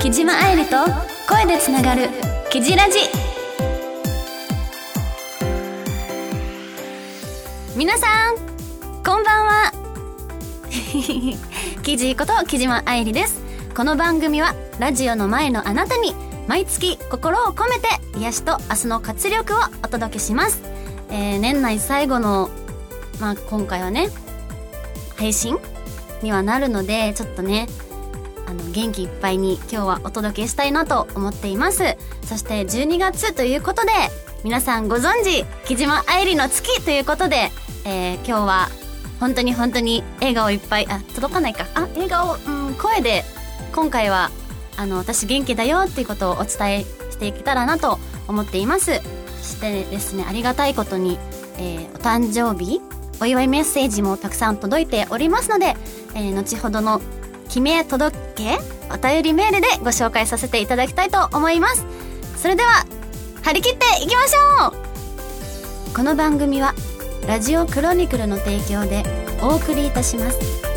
木島愛理と声でつながる「キジラジ」皆さんこんばんは。キジこと木島愛理です。この番組はラジオの前のあなたに毎月心を込めて癒しと明日の活力をお届けします、えー、年内最後のまあ今回はね配信にはなるのでちょっとねあの元気いっぱいに今日はお届けしたいなと思っています。そして12月ということで皆さんご存知木島愛理の月ということで、えー、今日は本当に本当に笑顔いっぱいあ届かないか。あ笑顔うん声で今回はあの私元気だよっていうことをお伝えしていけたらなと思っています。そしてですねありがたいことに、えー、お誕生日お祝いメッセージもたくさん届いておりますので、えー、後ほどの記名届けお便りメールでご紹介させていただきたいと思います。それでは張り切っていきましょう。この番組はラジオクロニクルの提供でお送りいたします。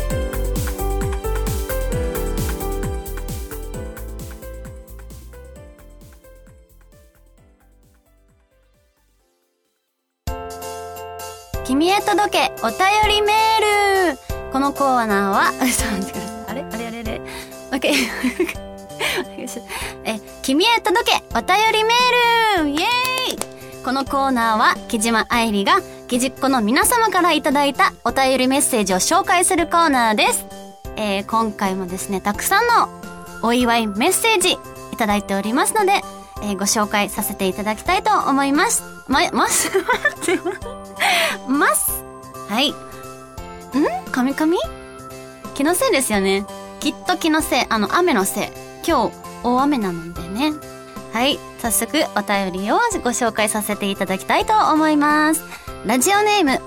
君へ届けお便りメールこのコーナーは、ちょっと待ってください。あれあれあれあれ ?OK え、君へ届けお便りメールイエーイこのコーナーは、木島愛理が、木じっ子の皆様からいただいたお便りメッセージを紹介するコーナーです。えー、今回もですね、たくさんのお祝いメッセージいただいておりますので、えー、ご紹介させていただきたいと思います。ま、ま す、待って、ます。はい。ん？カミカミ？気のせいですよね。きっと気のせい。あの、雨のせい。今日、大雨なのでね。はい。早速、お便りをご紹介させていただきたいと思います。ラジオネーム、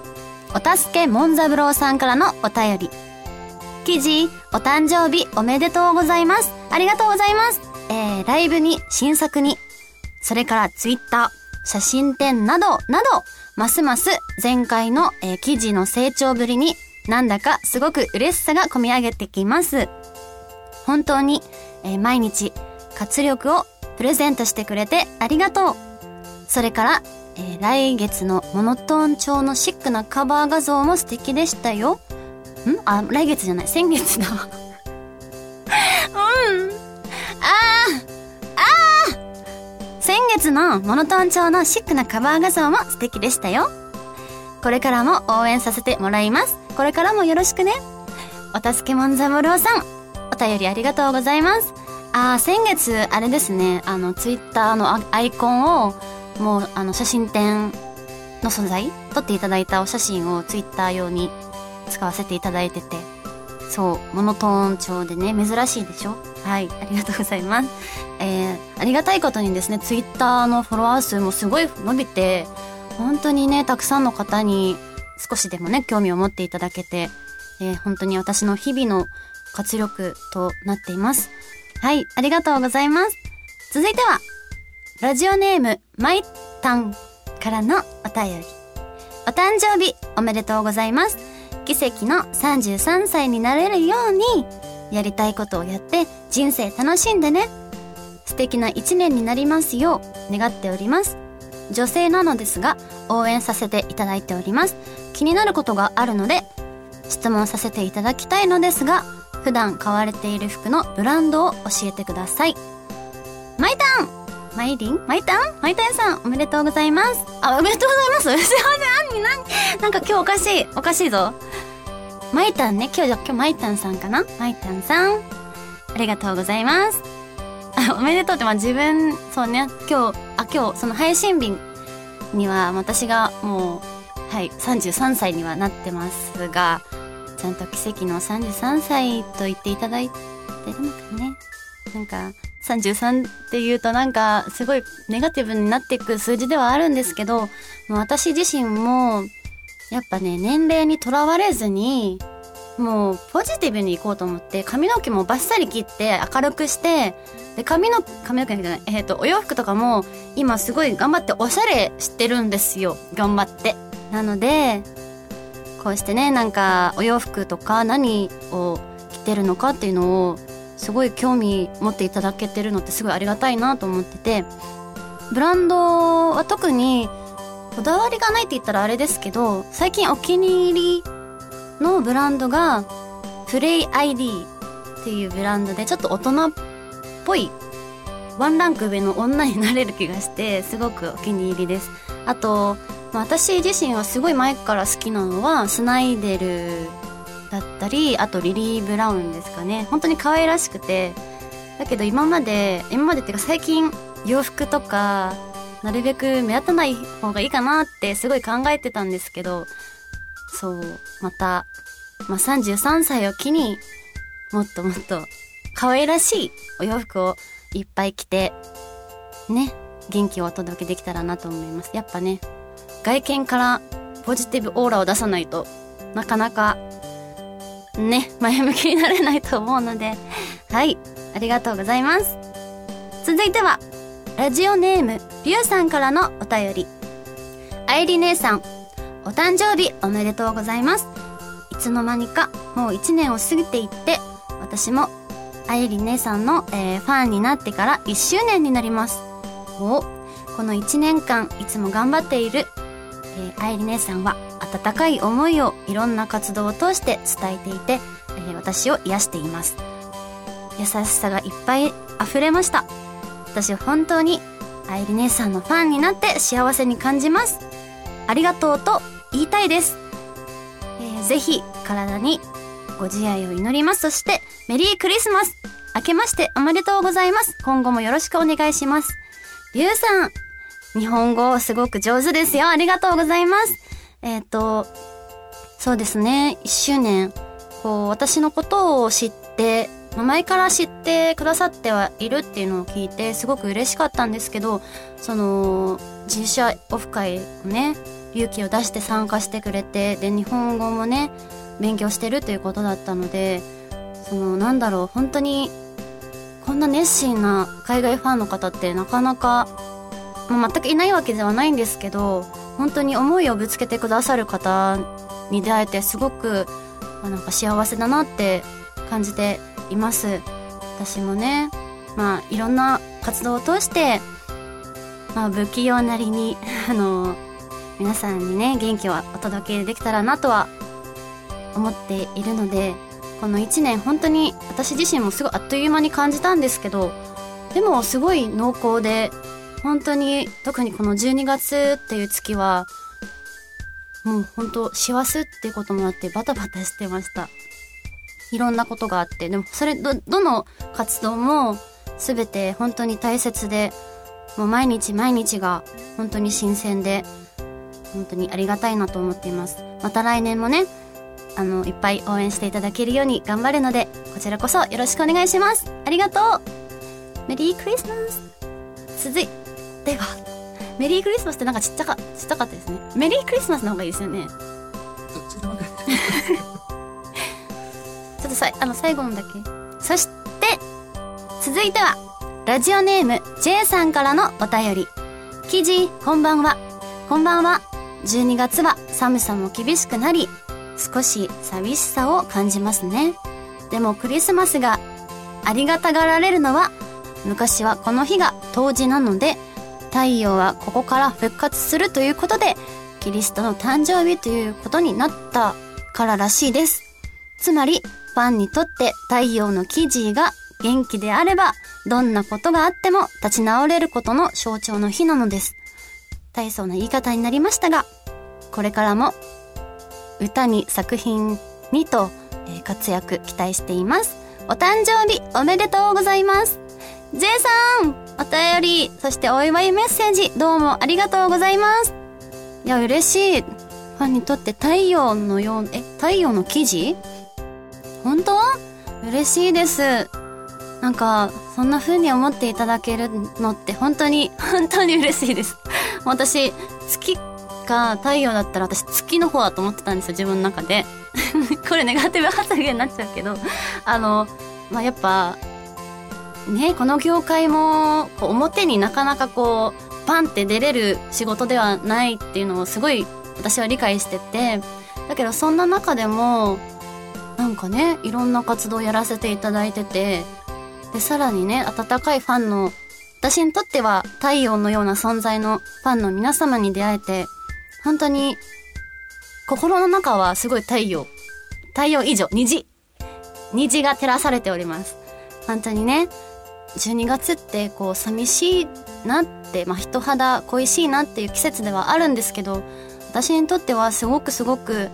お助けモンザブローさんからのお便り。記事、お誕生日おめでとうございます。ありがとうございます。えー、ライブに、新作に、それからツイッター、写真展など、など、ますます前回の、えー、記事の成長ぶりになんだかすごく嬉しさが込み上げてきます。本当に、えー、毎日活力をプレゼントしてくれてありがとう。それから、えー、来月のモノトーン調のシックなカバー画像も素敵でしたよ。ん？あ、来月じゃない、先月だ。先月のモノトーン調のシックなカバー画像も素敵でしたよ。これからも応援させてもらいます。これからもよろしくね。お助けもんざもろうさん、お便りありがとうございます。あ、先月、あれですね、あの、ツイッターのアイコンを、もう、あの、写真展の素材撮っていただいたお写真をツイッター用に使わせていただいてて、そう、モノトーン調でね、珍しいでしょはい、ありがとうございます。ありがたいことにですね、ツイッターのフォロワー数もすごい伸びて、本当にね、たくさんの方に少しでもね、興味を持っていただけて、えー、本当に私の日々の活力となっています。はい、ありがとうございます。続いては、ラジオネーム、マイタンからのお便り。お誕生日おめでとうございます。奇跡の33歳になれるように、やりたいことをやって人生楽しんでね。素敵な一年になりますよう願っております。女性なのですが、応援させていただいております。気になることがあるので、質問させていただきたいのですが、普段買われている服のブランドを教えてください。マイタンマイリン？マイタン？マイタンさん、おめでとうございます。あ、おめでとうございます。すいません。なんなんか今日おかしい。おかしいぞ。マイタンね。今日じゃ、今日マイタンさんかな？マイタンさん。ありがとうございます。おめでとうって、まあ自分、そうね、今日、あ、今日、その配信日には私がもう、はい、33歳にはなってますが、ちゃんと奇跡の33歳と言っていただいてるのかね。なんか、33って言うとなんか、すごいネガティブになっていく数字ではあるんですけど、もう私自身も、やっぱね、年齢にとらわれずに、もうポジティブに行こうと思って髪の毛もバッサリ切って明るくしてで髪の髪の毛じゃないえっ、ー、とお洋服とかも今すごい頑張っておしゃれしてるんですよ。頑張って。なのでこうしてねなんかお洋服とか何を着てるのかっていうのをすごい興味持っていただけてるのってすごいありがたいなと思っててブランドは特にこだわりがないって言ったらあれですけど最近お気に入りのブランドがプレイ ID っていうブランドでちょっと大人っぽいワンランク上の女になれる気がしてすごくお気に入りです。あと、私自身はすごい前から好きなのはスナイデルだったりあとリリー・ブラウンですかね。本当に可愛らしくて。だけど今まで今までっていうか最近洋服とかなるべく目立たない方がいいかなってすごい考えてたんですけどそう。また、まあ、33歳を機にもっともっと可愛らしいお洋服をいっぱい着てね元気をお届けできたらなと思います。やっぱね外見からポジティブオーラを出さないとなかなかね前向きになれないと思うので はいありがとうございます。続いてはラジオネームりゅうさんからのお便り。あいり姉さんお誕生日おめでとうございます。いつの間にかもう1年を過ぎていって私もあゆり姉さんの、えー、ファンになってから1周年になります。おこの1年間いつも頑張っている、えー、あゆり姉さんは温かい思いをいろんな活動を通して伝えていて、えー、私を癒しています。優しさがいっぱい溢れました。私本当にあゆり姉さんのファンになって幸せに感じます。ありがとうと言いたいです、えー、ぜひ体にご自愛を祈ります。そして、メリークリスマス明けましておめでとうございます。今後もよろしくお願いします。りゅうさん、日本語すごく上手ですよ。ありがとうございます。えっ、ー、と、そうですね、1周年、こう、私のことを知って、前から知ってくださってはいるっていうのを聞いて、すごく嬉しかったんですけど、その、自社オフ会をね、勇気を出して参加してくれて、で、日本語もね、勉強してるということだったのでそのなんだろう本当にこんな熱心な海外ファンの方ってなかなか、まあ、全くいないわけではないんですけど本当に思いをぶつけてくださる方に出会えてすごく、まあ、なんか幸せだなって感じています。私もねまあいろんな活動を通してまあ不器用なりにあの皆さんにね元気をお届けできたらなとは思っているのでこの1年本当に私自身もすごいあっという間に感じたんですけどでもすごい濃厚で本当に特にこの12月っていう月はもう本当幸せっていうこともあってバタバタしてました。いろんなことがあってでもそれどどの活動も全て本当に大切でもう毎日毎日が本当に新鮮で本当にありがたいなと思っていますまた来年もねあの、いっぱい応援していただけるように頑張るので、こちらこそよろしくお願いします。ありがとうメリークリスマス続いては、メリークリスマスってなんかちっちゃか、ちっちゃかったですね。メリークリスマスの方がいいですよね。ちょっと さ、あの、最後のだけ。そして、続いては、ラジオネーム J さんからのお便り。記事、こんばんは。こんばんは。12月は寒さも厳しくなり、少し寂しさを感じますね。でもクリスマスがありがたがられるのは昔はこの日が冬至なので太陽はここから復活するということでキリストの誕生日ということになったかららしいです。つまりファンにとって太陽の記事が元気であればどんなことがあっても立ち直れることの象徴の日なのです。大層な言い方になりましたが、これからも歌に作品にと、えー、活躍期待しています。お誕生日おめでとうございます。J さんお便り、そしてお祝いメッセージどうもありがとうございます。いや、嬉しい。ファンにとって太陽のよう、え、太陽の記事？本当？嬉しいです。なんか、そんな風に思っていただけるのって本当に、本当に嬉しいです。私、月か太陽だったら私月の方だと思ってたんですよ自分の中で。これネガティブ発言になっちゃうけど。あのまあやっぱねこの業界もこう表になかなかこうパンって出れる仕事ではないっていうのをすごい私は理解してて。だけどそんな中でもなんかねいろんな活動をやらせていただいてて。でさらにね温かいファンの私にとっては太陽のような存在のファンの皆様に出会えて本当に心の中はすごい太陽太陽以上虹虹が照らされております。本当にね12月ってこう寂しいなってまあ人肌恋しいなっていう季節ではあるんですけど私にとってはすごくすごく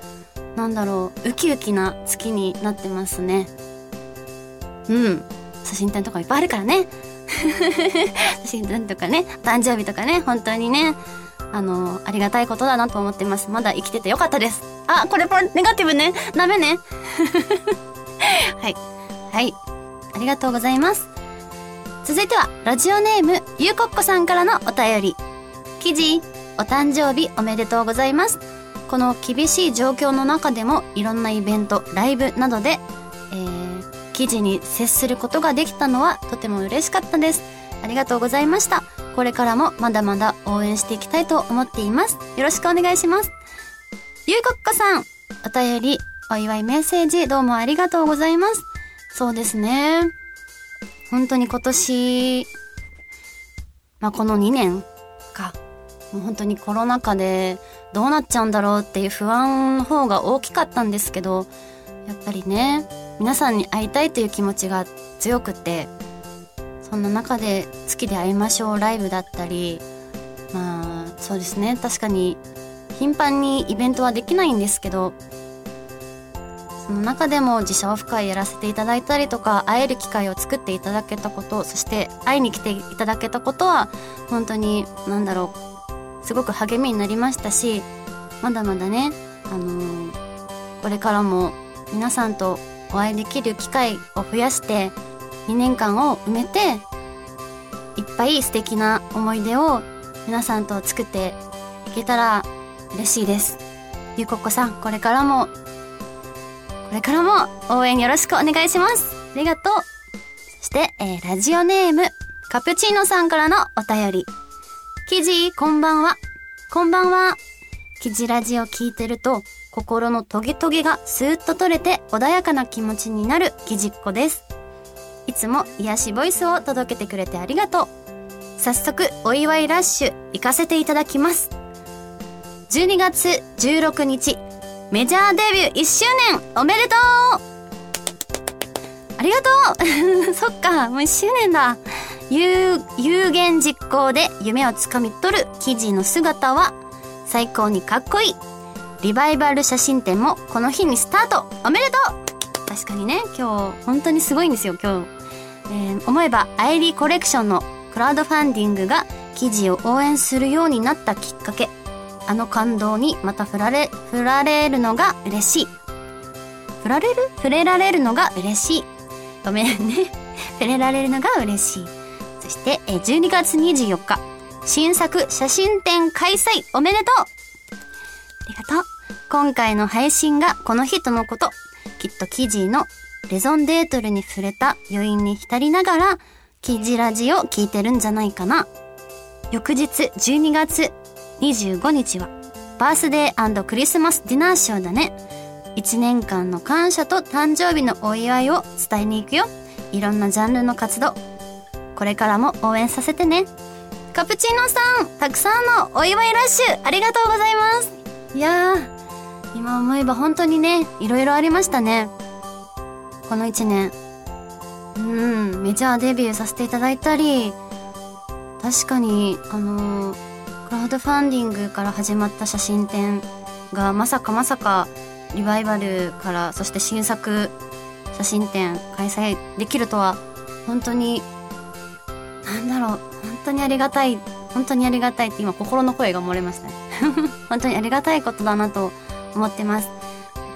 なんだろうウキウキな月になってますね。うん。写真展とかいっぱいあるからね。写真展とかね誕生日とかね本当にねあのありがたいことだなと思ってます。まだ生きててよかったです。あこれこれネガティブね。ダメね。はい。はい。ありがとうございます。続いてはラジオネームゆうこっこさんからのお便り。記事お誕生日おめでとうございます。この厳しい状況の中でもいろんなイベントライブなどで、えー、記事に接することができたのはとても嬉しかったです。ありがとうございました。これからもまだまだ応援していきたいと思っています。よろしくお願いします。ゆうこっこさんお便りお祝いメッセージどうもありがとうございます。そうですね。本当に今年まあこの2年か。もう本当にコロナ禍でどうなっちゃうんだろうっていう不安の方が大きかったんですけどやっぱりね皆さんに会いたいという気持ちが強くてそんな中で「月で会いましょう」ライブだったりまあそうですね。確かに頻繁にイベントはできないんですけどその中でも自社オフ会やらせていただいたりとか会える機会を作っていただけたことそして会いに来ていただけたことは本当に何だろうすごく励みになりましたしまだまだね、あのー、これからも皆さんとお会いできる機会を増やして2年間を埋めていっぱい素敵な思い出を皆さんと作っていけたら嬉しいです。ゆこっこさん、これからも、これからも応援よろしくお願いします。ありがとう。そして、えー、ラジオネーム、カプチーノさんからのお便り。記事、こんばんは。こんばんは。記事ラジオ聞いてると、心のトゲトゲがスーッと取れて穏やかな気持ちになる記事っ子です。いつも癒しボイスを届けてくれてありがとう。早速、お祝いラッシュ行かせていただきます。12月16日、メジャーデビュー1周年おめでとうありがとう そっか、もう1周年だ。有有言実行で夢をつかみ取る記事の姿は最高にかっこいい。リバイバル写真展もこの日にスタートおめでとう確かにね、今日本当にすごいんですよ、今日。えー、思えばアイリーコレクションのクラウドファンディングが記事を応援するようになったきっかけ。あの感動にまた振られ、振られるのが嬉しい。振られる？触れられるのが嬉しい。ごめんね。触れられるのが嬉しい。そして、12月24日、新作写真展開催おめでとうありがとう。今回の配信がこの日とのこと。きっと記事のレゾンデートルに触れた余韻に浸りながら、記事ラジを聞いてるんじゃないかな。翌日12月25日は、バースデークリスマスディナーショーだね。1年間の感謝と誕生日のお祝いを伝えに行くよ。いろんなジャンルの活動、これからも応援させてね。カプチーノさん、たくさんのお祝いラッシュ、ありがとうございます。いやー、今思えば本当にね、いろいろありましたね。この一年。うん、メジャーデビューさせていただいたり、確かに、あの、クラウドファンディングから始まった写真展がまさかまさかリバイバルからそして新作写真展開催できるとは本当になんだろう、本当にありがたい、本当にありがたいって今心の声が漏れましたね。本当にありがたいことだなと思ってます。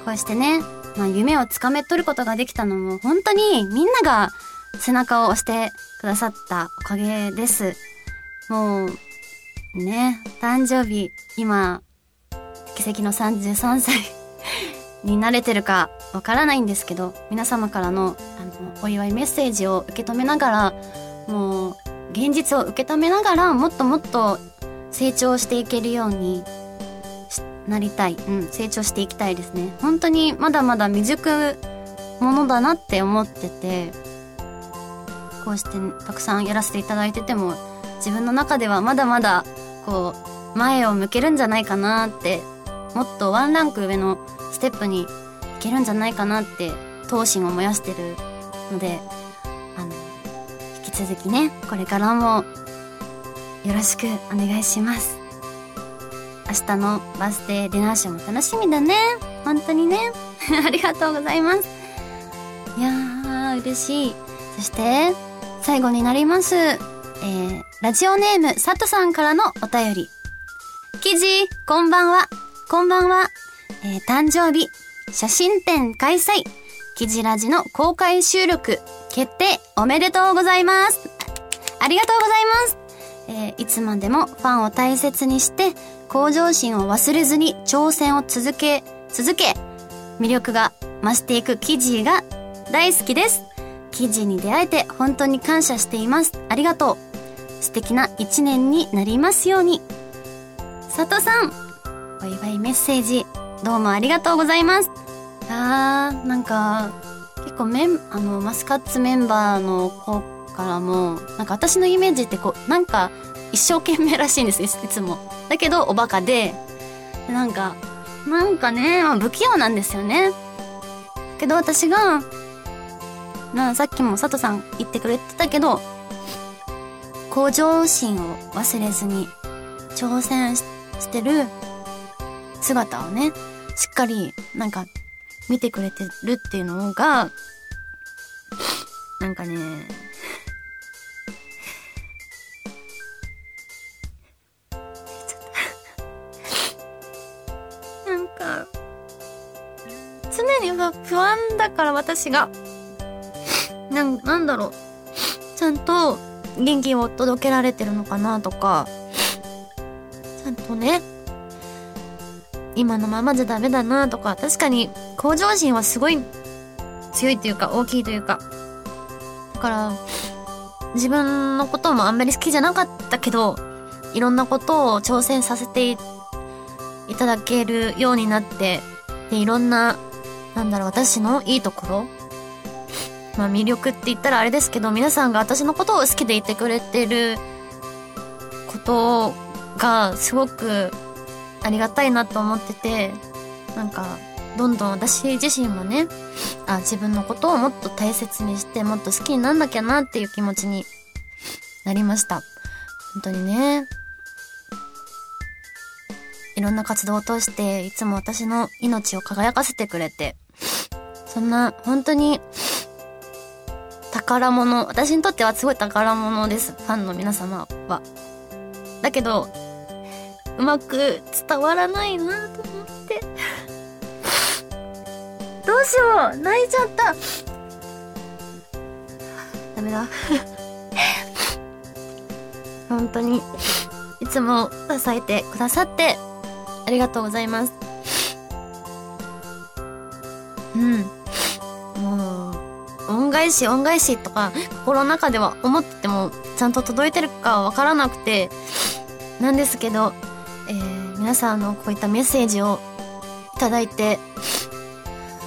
こうしてね、まあ夢をつかめ取ることができたのも本当にみんなが背中を押してくださったおかげです。もう、ね、誕生日、今、奇跡の33歳に慣れてるかわからないんですけど、皆様からのあのお祝いメッセージを受け止めながら、もう現実を受け止めながらもっともっと成長していけるようになりたい。うん、成長していきたいですね。本当にまだまだ未熟ものだなって思ってて、こうしてたくさんやらせていただいてても、自分の中ではまだまだ、こう、前を向けるんじゃないかなって、もっとワンランク上のステップにいけるんじゃないかなって、闘心を燃やしてるので、あの、引き続きね、これからも、よろしくお願いします。明日のバースデーディナーショーも楽しみだね。本当にね。ありがとうございます。いやー、嬉しい。そして、最後になります。えー、ラジオネーム、佐藤さんからのお便り。記事、こんばんは。こんばんは。えー、誕生日、写真展開催。記事ラジの公開収録、決定、おめでとうございます。ありがとうございます。えー、いつまでもファンを大切にして、向上心を忘れずに挑戦を続け、続け、魅力が増していく記事が大好きです。記事に出会えて本当に感謝しています。ありがとう。素敵な一年になりますように。佐藤さん、お祝いメッセージ、どうもありがとうございます。あー、なんか、結構メン、あの、マスカッツメンバーの子からも、なんか私のイメージってこう、なんか、一生懸命らしいんですよいつも。だけど、おバカで、なんか、なんかね、不器用なんですよね。けど私が、なさっきも佐藤さん言ってくれてたけど、向上心を忘れずに挑戦してる姿をね、しっかりなんか見てくれてるっていうのが、なんかね、から私が。なん、なんだろう。ちゃんと元気を届けられてるのかなとか、ちゃんとね、今のままじゃダメだなとか、確かに向上心はすごい強いというか大きいというか。だから、自分のこともあんまり好きじゃなかったけど、いろんなことを挑戦させていただけるようになって、で、いろんななんだろう、私のいいところ？まあ魅力って言ったらあれですけど、皆さんが私のことを好きでいてくれてることがすごくありがたいなと思ってて、なんか、どんどん私自身もね、あ、自分のことをもっと大切にして、もっと好きになんなきゃなっていう気持ちになりました。本当にね。いろんな活動を通して、いつも私の命を輝かせてくれて、そんな、本当に、宝物、私にとってはすごい宝物です。ファンの皆様は。だけど、うまく伝わらないなと思って。どうしよう泣いちゃったダメだ。本当に、いつも支えてくださって、ありがとうございます。うん。恩返し恩返しとか心の中では思っててもちゃんと届いてるかわからなくてなんですけど、えー、皆さんのこういったメッセージをいただいて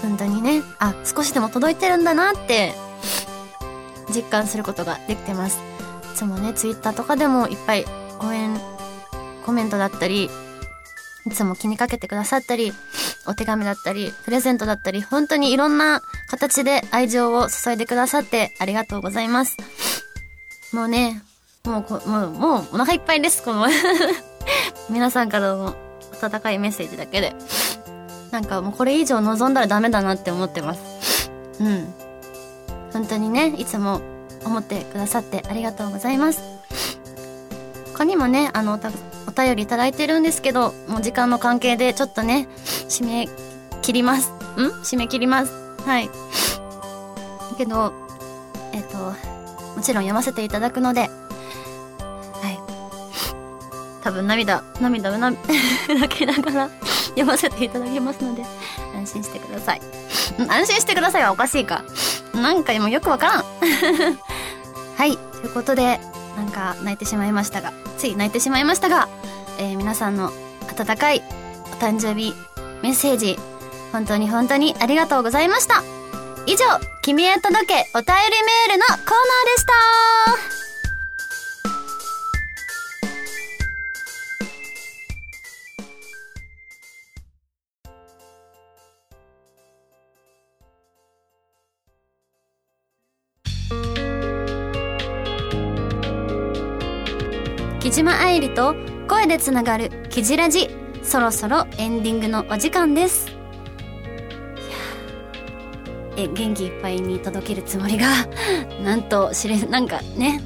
本当にねあ少しでも届いてるんだなって実感することができてます。いつもねツイッターとかでもいっぱい応援コメントだったりいつも気にかけてくださったりお手紙だったり、プレゼントだったり、本当にいろんな形で愛情を注いでくださってありがとうございます。もうね、もうこ、もう、もうお腹いっぱいです、この 皆さんからの温かいメッセージだけで。なんかもうこれ以上望んだらダメだなって思ってます。うん。本当にね、いつも思ってくださってありがとうございます。他にもね、あの、お便りいただいてるんですけど、もう時間の関係でちょっとね、締め切ります。ん？締め切ります。はい。けど、えっ、と、もちろん読ませていただくので、はい。多分涙、涙うな、泣きながら 読ませていただきますので、安心してください。安心してくださいはおかしいか。なんかもよくわからん。はい。ということで、なんか泣いてしまいましたが、つい泣いてしまいましたが、えー、皆さんの温かいお誕生日メッセージ、本当に本当にありがとうございました。以上、君へ届けお便りメールのコーナーでした。木島愛理と声でつながるキジラジ。そろそろエンディングのお時間です。え元気いっぱいに届けるつもりが なんとしれなんかね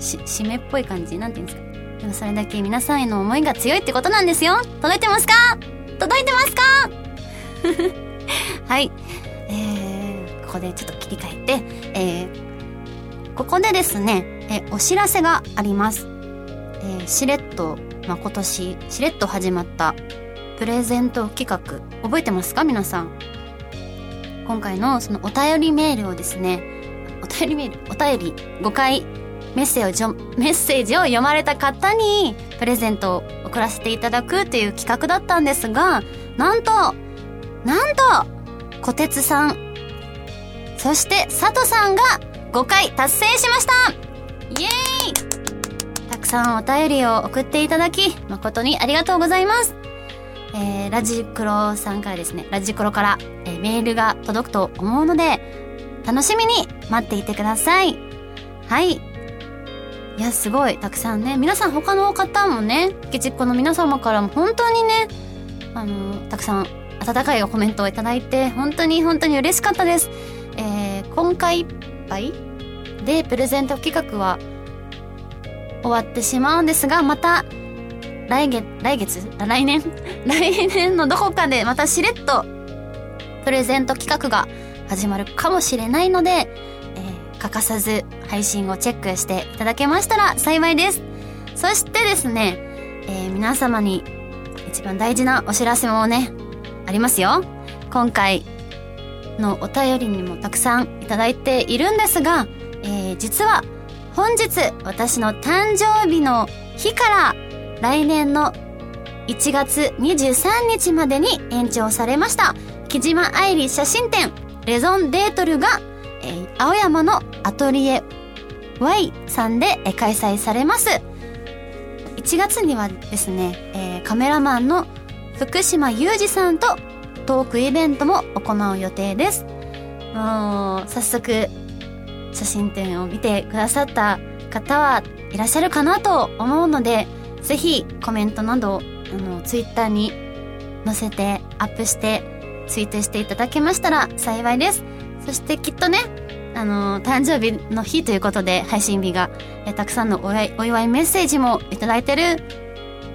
し締めっぽい感じなんて言うんですか。でもそれだけ皆さんへの思いが強いってことなんですよ。届いてますか？届いてますか？はい。えー、ここでちょっと切り替えてえー、ここでですねえお知らせがあります。えー、しれっと、まあ、今年しれっと始まったプレゼント企画覚えてますか？皆さん。今回のそのお便りメールをですねお便りメールお便り5回メッセージをメッセージを読まれた方にプレゼントを送らせていただくという企画だったんですがなんとなんと小鉄さんそして佐藤さんが5回達成しました。イエーイ！さんお便りを送っていただき、誠にありがとうございます。えー、ラジクロさんからですね、ラジクロから、えー、メールが届くと思うので、楽しみに待っていてください。はい。いや、すごい、たくさんね。皆さん他の方もね、ゲチっ子の皆様からも本当にね、あの、たくさん温かいコメントをいただいて、本当に本当に嬉しかったです。えー、今回いっぱいでプレゼント企画は終わってしまうんですが、また、来月、来月？来年？来年のどこかでまたしれっと、プレゼント企画が始まるかもしれないので、えー、欠かさず配信をチェックしていただけましたら幸いです。そしてですね、えー、皆様に一番大事なお知らせもね、ありますよ。今回のお便りにもたくさんいただいているんですが、えー、実は本日私の誕生日の日から来年の1月23日までに延長されました木島愛理写真展レゾンデートルが、えー、青山のアトリエ Y さんで、開催されます。1月にはですね、えー、カメラマンの福島裕二さんとトークイベントも行う予定です。もう早速写真展を見てくださった方はいらっしゃるかなと思うので、ぜひコメントなど、あの、ツイッターに載せてアップしてツイートしていただけましたら幸いです。そしてきっとね、あの、誕生日の日ということで配信日が、えたくさんのお祝いメッセージもいただいてる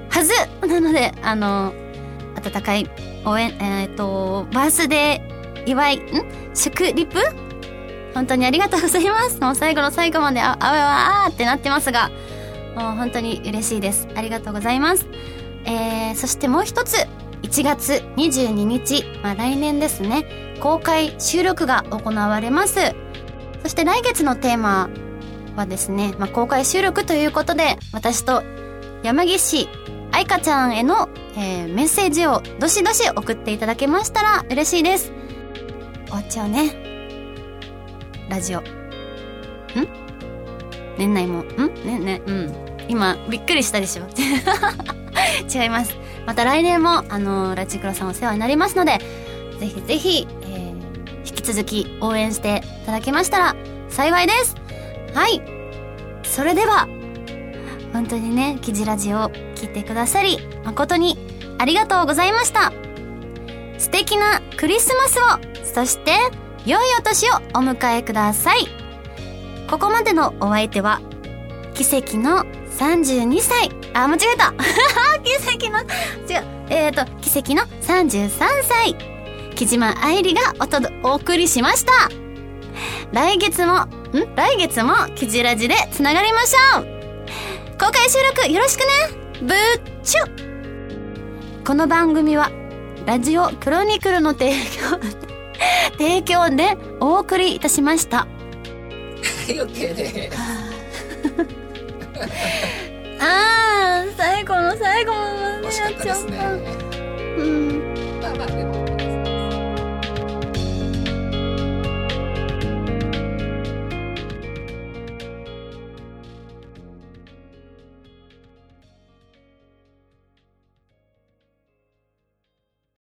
はずなので、あの、温かい応援、えっ、ー、と、バースデー祝い、ん？祝リプ本当にありがとうございます。もう最後の最後まで、あ、あわあってなってますが、もう本当に嬉しいです。ありがとうございます。えー、そしてもう一つ、1月22日、まあ来年ですね、公開収録が行われます。そして来月のテーマはですね、まあ公開収録ということで、私と山岸愛花ちゃんへの、えー、メッセージをどしどし送っていただけましたら嬉しいです。終わっちゃうね。ラジオ。ん？年内も、ん？ね、ね、うん。今、びっくりしたでしょ 違います。また来年も、あの、ラジクロさんお世話になりますので、ぜひぜひ、えー、引き続き応援していただけましたら幸いです。はい。それでは、本当にね、キジラジオを聞いてくださり、誠にありがとうございました。素敵なクリスマスを、そして、良いお年をお迎えください。ここまでのお相手は、奇跡の32歳。あ、間違えた 奇跡の、違う。えっ、ー、と、奇跡の33歳。木島愛理がおと、お送りしました。来月も、ん？来月もキジラジでつながりましょう。公開収録よろしくねぶっちゅこの番組は、ラジオクロニクルの提供 提供でお送りいたしました。はい、OK です。ああ、最後の最後までやっちゃった。うん